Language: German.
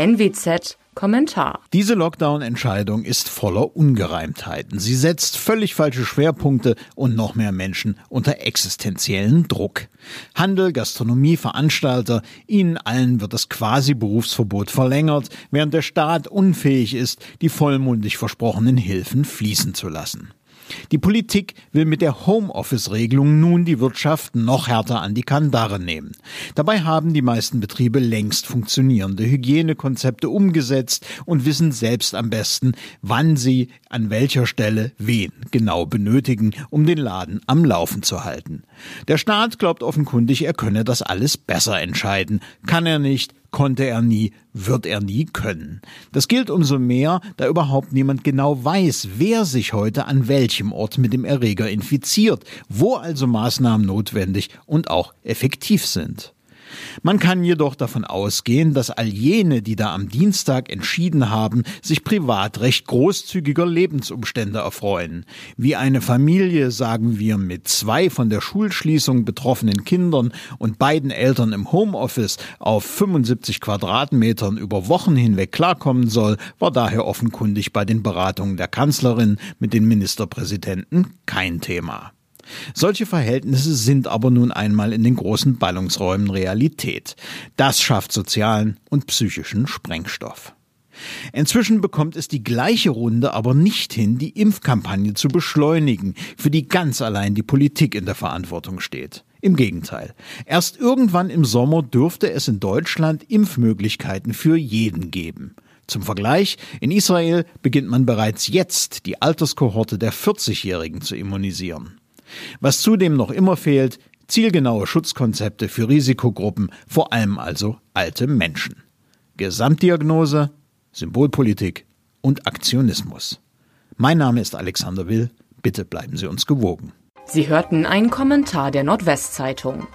NWZ Kommentar. Diese Lockdown-Entscheidung ist voller Ungereimtheiten. Sie setzt völlig falsche Schwerpunkte und noch mehr Menschen unter existenziellen Druck. Handel, Gastronomie, Veranstalter, ihnen allen wird das Quasi-Berufsverbot verlängert, während der Staat unfähig ist, die vollmundig versprochenen Hilfen fließen zu lassen. Die Politik will mit der Homeoffice-Regelung nun die Wirtschaft noch härter an die Kandare nehmen. Dabei haben die meisten Betriebe längst funktionierende Hygienekonzepte umgesetzt und wissen selbst am besten, wann sie an welcher Stelle wen genau benötigen, um den Laden am Laufen zu halten. Der Staat glaubt offenkundig, er könne das alles besser entscheiden. Kann er nicht, konnte er nie, wird er nie können. Das gilt umso mehr, da überhaupt niemand genau weiß, wer sich heute an welchem Ort mit dem Erreger infiziert, wo also Maßnahmen notwendig und auch effektiv sind. Man kann jedoch davon ausgehen, dass all jene, die da am Dienstag entschieden haben, sich privat recht großzügiger Lebensumstände erfreuen. Wie eine Familie, sagen wir, mit zwei von der Schulschließung betroffenen Kindern und beiden Eltern im Homeoffice auf 75 Quadratmetern über Wochen hinweg klarkommen soll, war daher offenkundig bei den Beratungen der Kanzlerin mit den Ministerpräsidenten kein Thema. Solche Verhältnisse sind aber nun einmal in den großen Ballungsräumen Realität. Das schafft sozialen und psychischen Sprengstoff. Inzwischen bekommt es die gleiche Runde aber nicht hin, die Impfkampagne zu beschleunigen, für die ganz allein die Politik in der Verantwortung steht. Im Gegenteil. Erst irgendwann im Sommer dürfte es in Deutschland Impfmöglichkeiten für jeden geben. Zum Vergleich, in Israel beginnt man bereits jetzt die Alterskohorte der 40-Jährigen zu immunisieren. Was zudem noch immer fehlt, zielgenaue Schutzkonzepte für Risikogruppen, vor allem also alte Menschen. Gesamtdiagnose, Symbolpolitik und Aktionismus. Mein Name ist Alexander Will. Bitte bleiben Sie uns gewogen. Sie hörten einen Kommentar der Nordwestzeitung.